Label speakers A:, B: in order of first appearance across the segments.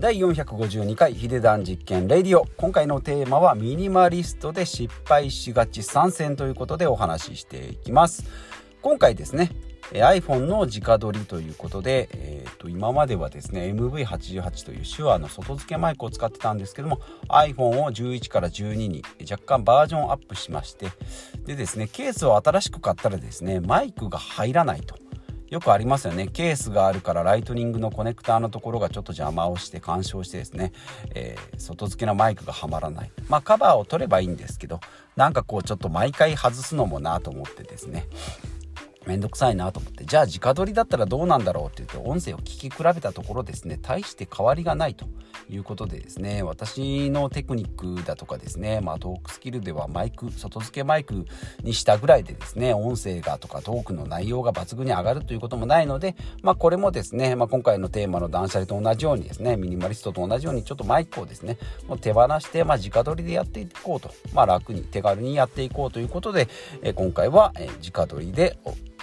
A: 第452回ヒデダン実験レディオ。今回のテーマはミニマリストで失敗しがち参戦ということでお話ししていきます。今回ですね iPhone の直撮りということで、えー、と今まではですね MV88 という手話の外付けマイクを使ってたんですけども iPhone を11から12に若干バージョンアップしましてでですねケースを新しく買ったらですねマイクが入らないと。よくありますよね。ケースがあるからライトニングのコネクターのところがちょっと邪魔をして干渉してですね、えー、外付けのマイクがはまらない。まあカバーを取ればいいんですけどなんかこうちょっと毎回外すのもなと思ってですね。めんどくさいなと思って。じゃあ直撮りだったらどうなんだろうって言って音声を聞き比べたところですね。大して変わりがないということでですね。私のテクニックだとかですね。まあトークスキルではマイク外付けマイクにしたぐらいでですね音声がとかトークの内容が抜群に上がるということもないのでまあこれもですね、まあ、今回のテーマの断捨離と同じようにですねミニマリストと同じようにちょっとマイクをですねもう手放してまあ直撮りでやっていこうと。まあ楽に手軽にやっていこうということで、え今回は、え直撮りで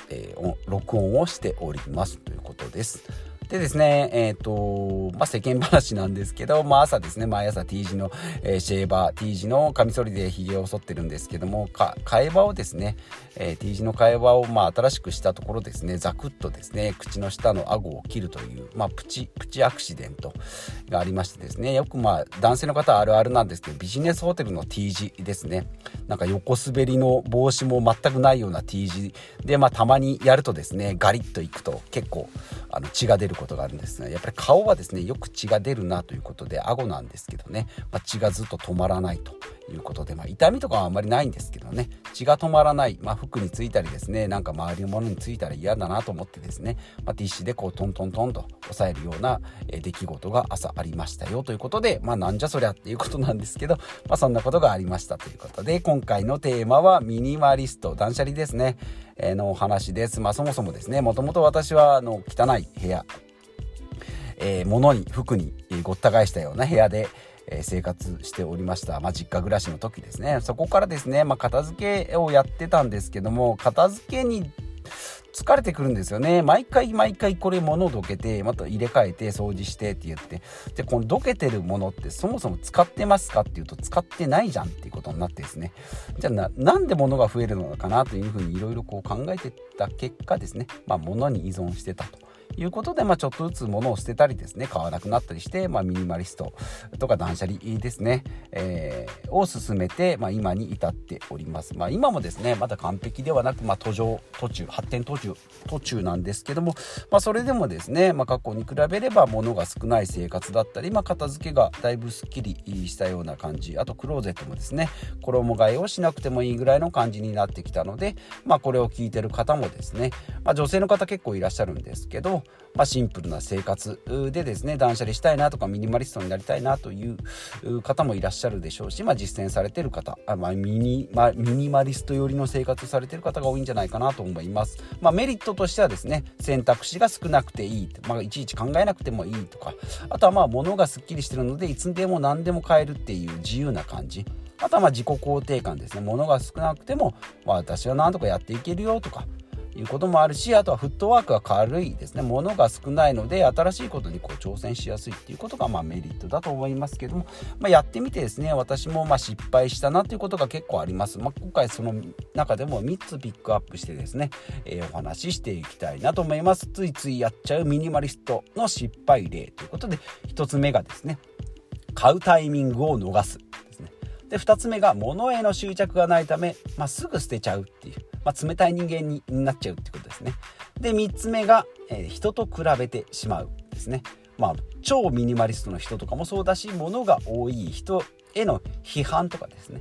A: えー、録音をしておりますということです。でですね、えっ、ー、と、まあ、世間話なんですけど、まあ、朝ですね、毎朝 T 字の、えー、シェーバー、T 字のカミソリで髭を剃ってるんですけども、か、替え刃をですね、えー、T 字の替え刃を、まあ、新しくしたところですね、ザクッとですね、口の下の顎を切るという、まあ、プチ、プチアクシデントがありましてですね、よくまあ、男性の方あるあるなんですけど、ビジネスホテルの T 字ですね、なんか横滑りの帽子も全くないような T 字で、まあ、たまにやるとですね、ガリッといくと結構、あの血が出ることがあるんですがやっぱり顔はですねよく血が出るなということで顎なんですけどね、まあ、血がずっと止まらないと。いうことで、まあ、痛みとかはあんまりないんですけどね。血が止まらない、まあ、服についたりですね。なんか周りのものについたら嫌だなと思ってですね、まあ、ティッシュでこうトントントンと押さえるような、出来事が朝ありましたよ。ということでまあなんじゃそりゃっていうことなんですけど、まあ、そんなことがありましたということで今回のテーマはミニマリスト。断捨離ですね、え、のお話です。まあそもそもですね。もともと私はあの汚い部屋。えー、物に服にごった返したような部屋で、え生活しておりました、まあ、実家暮らしの時ですね。そこからですね、まあ、片付けをやってたんですけども片付けに疲れてくるんですよね。毎回毎回これ物をどけてまた入れ替えて掃除してって言って。でこのどけてるものってそもそも使ってますかっていうと使ってないじゃんっていうことになってですね。じゃあなんで物が増えるのかなというふうにいろいろ考えてた結果ですね。まあ物に依存してたと。いうことで、まあ、ちょっとずつ物を捨てたりですね買わなくなったりして、まあ、ミニマリストとか断捨離ですね、えー、を進めて、まあ、今に至っております、まあ、今もですねまだ完璧ではなく、まあ、途上途中発展途中途中なんですけども、まあ、それでもですね、まあ、過去に比べれば物が少ない生活だったり、まあ、片付けがだいぶすっきりしたような感じあとクローゼットもですね衣替えをしなくてもいいぐらいの感じになってきたので、まあ、これを聞いてる方もですね、まあ、女性の方結構いらっしゃるんですけど、まあ、シンプルな生活でですね断捨離したいなとかミニマリストになりたいなという方もいらっしゃるでしょうし、まあ、実践されてる方あ、まあ、ミニまミニマリスト寄りの生活されてる方が多いんじゃないかなと思います、まあ、メリットとしてはですね選択肢が少なくていい、まあ、いちいち考えなくてもいいとかあとはまあ物がすっきりしてるのでいつでも何でも買えるっていう自由な感じ。あとはまあ自己肯定感ですね。物が少なくても、まあ、私は何とかやっていけるよとかいうこともあるしあとはフットワークが軽いですね。物が少ないので新しいことにこう挑戦しやすいっていうことがまあメリットだと思いますけども、まあ、やってみてですね私もまあ失敗したなということが結構あります、まあ、今回その中でも3つピックアップしてですね、えー、お話ししていきたいなと思います。ついついやっちゃうミニマリストの失敗例ということで1つ目がですね買うタイミングを逃すで2つ目が物への執着がないため、まあ、すぐ捨てちゃうっていうまあ、冷たい人間になっちゃうってことですね。で3つ目が、えー、人と比べてしまうですね。まあ、超ミニマリストの人とかもそうだし物が多い人への批判とかですね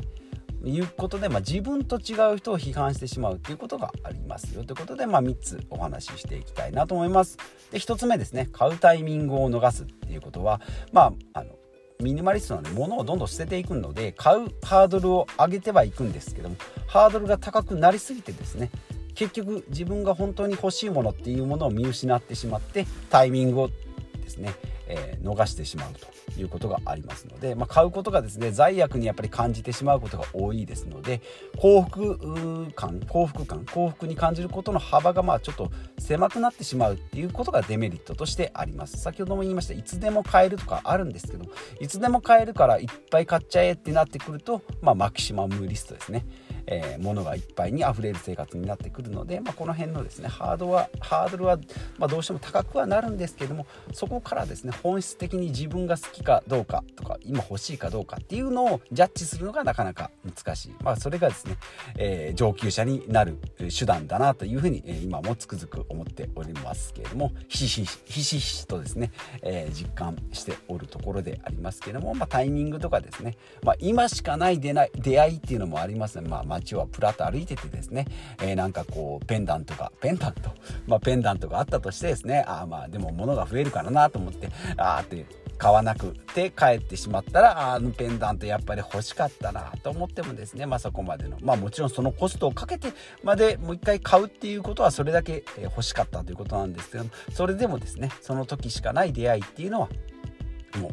A: いうことで、まあ、自分と違う人を批判してしまうということがありますよということで、まあ、3つお話ししていきたいなと思います。で1つ目ですね買うタイミングを逃すっていうことは、まあ、あのミニマリストなんで物をどんどん捨てていくので買うハードルを上げてはいくんですけどもハードルが高くなりすぎてですね結局自分が本当に欲しいものっていうものを見失ってしまってタイミングをですね、えー、逃してしまうということがありますので、まあ、買うことがですね罪悪にやっぱり感じてしまうことが多いですので幸福感幸福感幸福に感じることの幅がまあちょっと狭くなってしまうっていうことがデメリットとしてあります。先ほども言いましたいつでも買えるとかあるんですけどいつでも買えるからいっぱい買っちゃえってなってくると、まあ、マキシマムリストですね。えー、物がいっぱいにあふれる生活になってくるので、まあ、この辺のですねハードはハードルは、まあ、どうしても高くはなるんですけどもそこからですね本質的に自分が好きかどうかとか今欲しいかどうかっていうのをジャッジするのがなかなか難しい、まあ、それがですね、えー、上級者になる手段だなというふうに、えー、今もつくづく思っておりますけれどもひしひしひしひしとですね、えー、実感しておるところでありますけれども、まあ、タイミングとかですね、まあ、今しかない出ない出会いっていうのもありますね、まあ街をプラッと歩いててですね、えー、なんかこうペンダントがペンダント？まあペンダントがあったとしてですねああまあでも物が増えるからなと思ってああって買わなくて帰ってしまったらあのペンダントやっぱり欲しかったなと思ってもですねまあそこまでのまあもちろんそのコストをかけてまでもう一回買うっていうことはそれだけ欲しかったということなんですけどそれでもですねその時しかない出会いっていうのはもう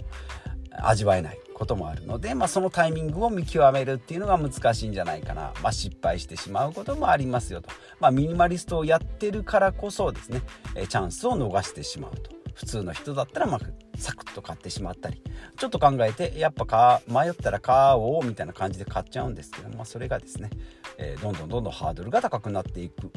A: 味わえないこともあるので、まあ、そのタイミングを見極めるっていうのが難しいんじゃないかな、まあ、失敗してしまうこともありますよと、まあ、ミニマリストをやってるからこそですねチャンスを逃してしまうと。普通の人だったらまあサクッと買ってしまったりちょっと考えてやっぱか迷ったら買おうみたいな感じで買っちゃうんですけど、まあ、それがですね、えー、どんどんどんどんハードルが高くなっていく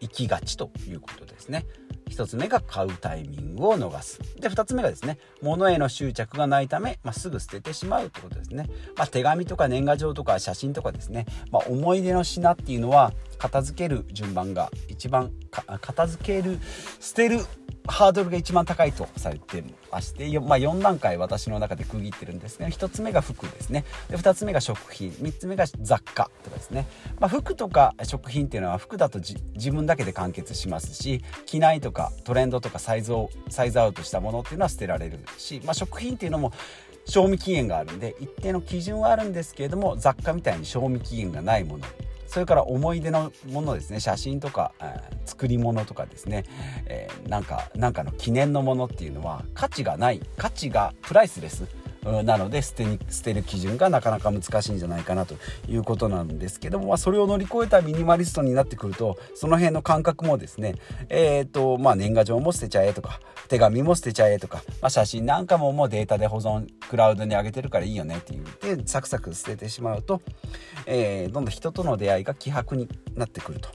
A: いきがちということですね。1つ目が買うタイミングを逃す。で、2つ目がですね、物への執着がないため、まあ、すぐ捨ててしまうってことですね。まあ、手紙とか年賀状とか写真とかですね、まあ、思い出の品っていうのは、片付ける順番が一番片付ける捨てるハードルが一番高いとされてまして、まあ、4段階私の中で区切ってるんですけど1つ目が服ですねで2つ目が食品3つ目が雑貨とかですね、まあ、服とか食品っていうのは服だと自分だけで完結しますし機内とかトレンドとかサイズをサイズアウトしたものっていうのは捨てられるし、まあ、食品っていうのも賞味期限があるんで一定の基準はあるんですけれども雑貨みたいに賞味期限がないもの。それから思い出のものですね。写真とか、えー、作り物とかですね、えー、なんかなんかの記念のものっていうのは価値がない価値がプライスレスなので捨てに捨てる基準がなかなか難しいんじゃないかなということなんですけども、まあ、それを乗り越えたミニマリストになってくるとその辺の感覚もですねえ、ー、とまあ年賀状も捨てちゃえとか手紙も捨てちゃえとか、まあ、写真なんかももうデータで保存クラウドに上げてるからいいよねって言ってサクサク捨ててしまうと、えー、どんどん人との出会いが希薄になってくると。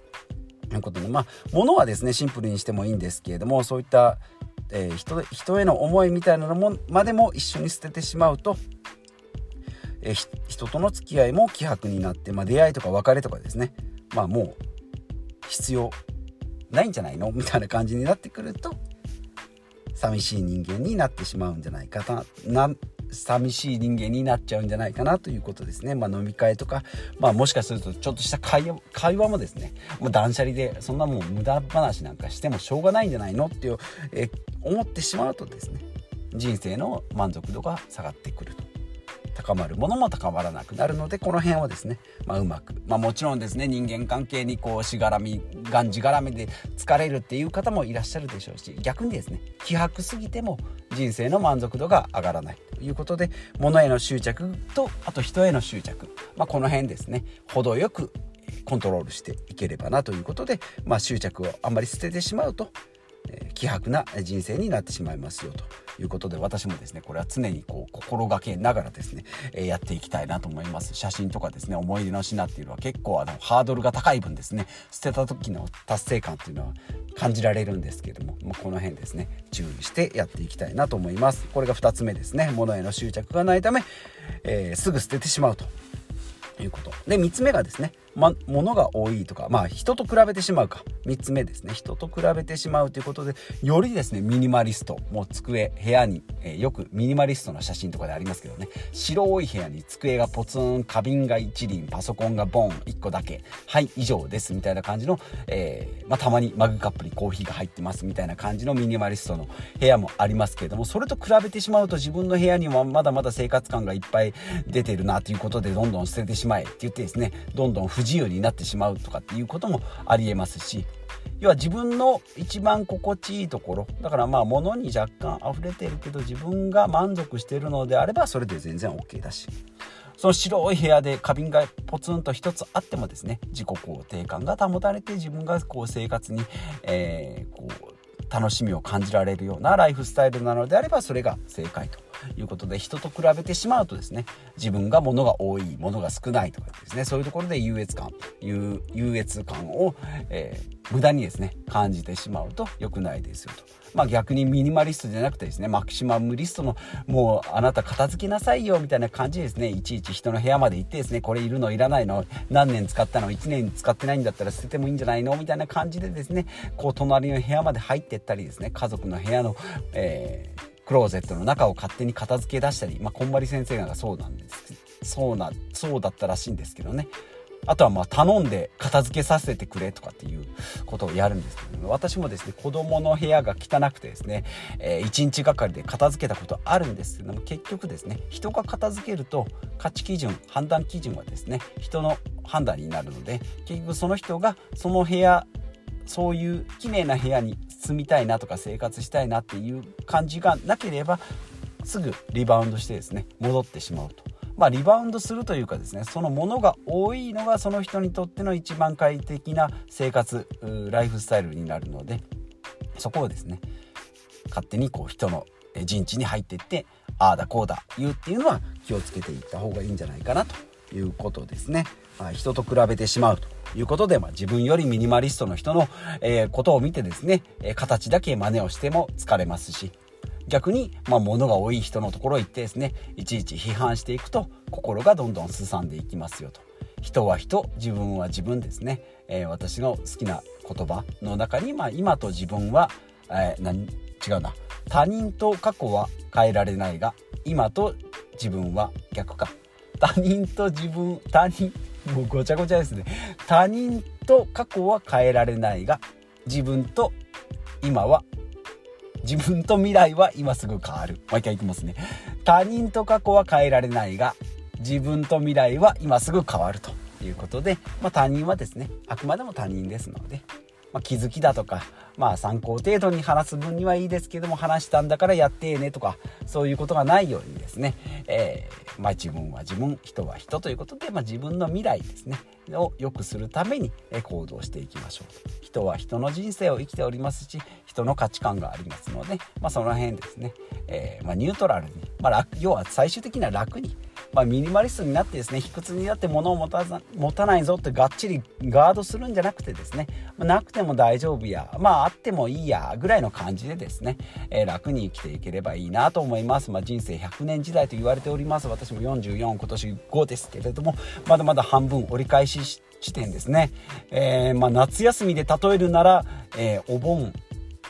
A: いうことでまあ物はですねシンプルにしてもいいんですけれどもそういったえー、人人への思いみたいなのもまでも一緒に捨ててしまうと、えー、人との付き合いも希薄になって、まあ、出会いとか別れとかですね。まあもう必要ないんじゃないの？みたいな感じになってくると寂しい人間になってしまうんじゃないかな寂しい人間になっちゃうんじゃないかなということですね。まあ、飲み会とか、まあ、もしかするとちょっとした会話会話もですね、もう断捨離でそんなもう無駄話なんかしてもしょうがないんじゃないのっていう、え思ってしまうとですね、人生の満足度が下がってくると。高まるものも高まらなくなるのでこの辺をですね、まあ、うまく、まあ、もちろんですね人間関係にこうしがらみがんじがらめで疲れるっていう方もいらっしゃるでしょうし逆にですね希薄すぎても人生の満足度が上がらないいうことで物への執着とあと人への執着、まあ、この辺ですね。程よくコントロールしていければなということで、まあ、執着をあんまり捨ててしまうと希薄な人生になってしまいますよということで私もですねこれは常にこう心がけながらですね、えやっていきたいなと思います。写真とかですね思い出の品っていうのは結構あのハードルが高い分ですね捨てた時の達成感っていうのは感じられるんですけども、まあ、この辺ですね注意してやっていきたいなと思います。これが2つ目ですね。物への執着がないため、えー、すぐ捨ててしまうということ。で3つ目がですねま、ものが多いとか、まあ人と比べてしまうか。3つ目ですね。人と比べてしまうということで、よりですね、ミニマリスト、もう机、部屋に、えー、よくミニマリストの写真とかでありますけどね、白い部屋に机がポツン、花瓶が一輪、パソコンがボン、1個だけ、はい、以上です、みたいな感じの、えー、まあたまにマグカップにコーヒーが入ってます、みたいな感じのミニマリストの部屋もありますけれども、それと比べてしまうと自分の部屋にはまだまだ生活感がいっぱい出てるなということで、どんどん捨ててしまえって言ってですね、どんどん不自由になってしまうとかっていうこともありえますし要は自分の一番心地いいところだからまあ物に若干溢れてるけど自分が満足してるのであればそれで全然 OK だしその白い部屋で花瓶がポツンと一つあってもですね自己肯定感が保たれて自分がこう生活に、えー、こう楽しみを感じられるようなライフスタイルなのであればそれが正解と。いうことで人と比べてしまうとですね自分が物が多い物が少ないとかですねそういうところで優越感優越感を、えー、無駄にですね感じてしまうと良くないですよと。まあ、逆にミニマリストじゃなくてですねマキシマムリストのもうあなた片付けなさいよみたいな感じですねいちいち人の部屋まで行ってですねこれいるのいらないの何年使ったの1年使ってないんだったら捨ててもいいんじゃないのみたいな感じでですねこう隣の部屋まで入ってったりですね家族の部屋の、えークローゼットの中を勝手に片付け出したり、まあ、こんまり先生がそうなんです。そうなそうだったらしいんですけどね。あとはまあ頼んで片付けさせてくれとかっていうことをやるんですけど、ね、私もですね子供の部屋が汚くてですね、えー、1日がかりで片付けたことあるんですけども結局ですね人が片付けると価値基準判断基準はですね人の判断になるので結局その人がその部屋そういう綺麗な部屋に住みたいなとか生活したいなっていう感じがなければすぐリバウンドしてですね戻ってしまうと。まあ、リバウンドするというかですねそのものが多いのがその人にとっての一番快適な生活ライフスタイルになるのでそこをですね勝手にこう人の陣地に入っていってああだこうだ言うっていうのは気をつけていった方がいいんじゃないかなということですね。まあ、人と比べてしまうということで、まあ、自分よりミニマリストの人の、えー、ことを見てですね、えー、形だけ真似をしても疲れますし逆に、まあ、物が多い人のところへ行ってですねいちいち批判していくと心がどんどんすさんでいきますよと。人は人自分は自分ですね、えー、私の好きな言葉の中に、まあ、今と自分は、えー、何違うな。他人と過去は変えられないが今と自分は逆か。他人と自分他人もうごちゃごちゃですね。他人と過去は変えられないが自分と今は自分と未来は今すぐ変わる。もう一回いきますね。他人と過去は変えられないが自分と未来は今すぐ変わるということで、まあ、他人はですねあくまでも他人ですので、まあ、気づきだとかまあ参考程度に話す分にはいいですけども話したんだからやってねとかそういうことがないようにですね、えー、まあ、自分は自分人は人ということで、まあ、自分の未来ですねを良くするために行動していきましょう。人は人の人生を生きておりますし人の価値観がありますので、まあ、その辺ですね、えー、まニュートラルに、まあ、要は最終的には楽にまあ、ミニマリストになってですね卑屈になって物を持た持たないぞってがっちりガードするんじゃなくてですね、まあ、なくても大丈夫やまああってもいいやぐらいの感じでですね、えー、楽に生きていければいいなと思います、まあ、人生100年時代と言われております。私も44今年5ですけれどもまだまだ半分折り返し地点ですね、えー、まあ、夏休みで例えるなら、えー、お盆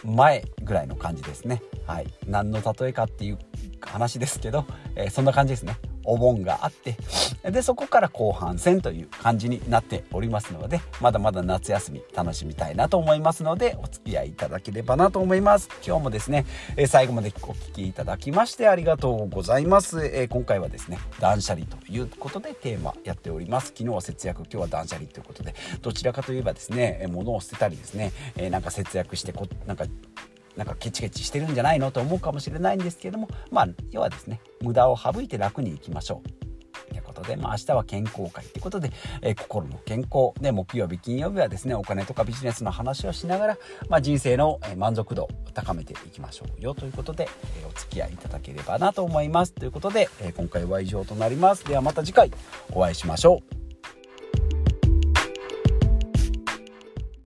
A: 前ぐらいの感じですね。はい。何の例えかっていう話ですけど、えー、そんな感じですね。お盆があってでそこから後半戦という感じになっておりますのでまだまだ夏休み楽しみたいなと思いますのでお付き合いいただければなと思います。今日もですね、え最後までお聴きいただきましてありがとうございます、え今回はですね断捨離ということでテーマやっております。昨日は節約今日は断捨離ということでどちらかといえばですね物を捨てたりですね、えなんか節約してこなんかなんかケチケチしてるんじゃないのと思うかもしれないんですけどもまあ要はですね無駄を省いて楽にいきましょう。ということで、まあ、明日は健康会ということで、えー、心の健康で木曜日金曜日はですねお金とかビジネスの話をしながら、まあ、人生の満足度を高めていきましょうよということで、えー、お付き合いいただければなと思います。ということで、えー、今回は以上となります。ではまた次回お会いしましょう。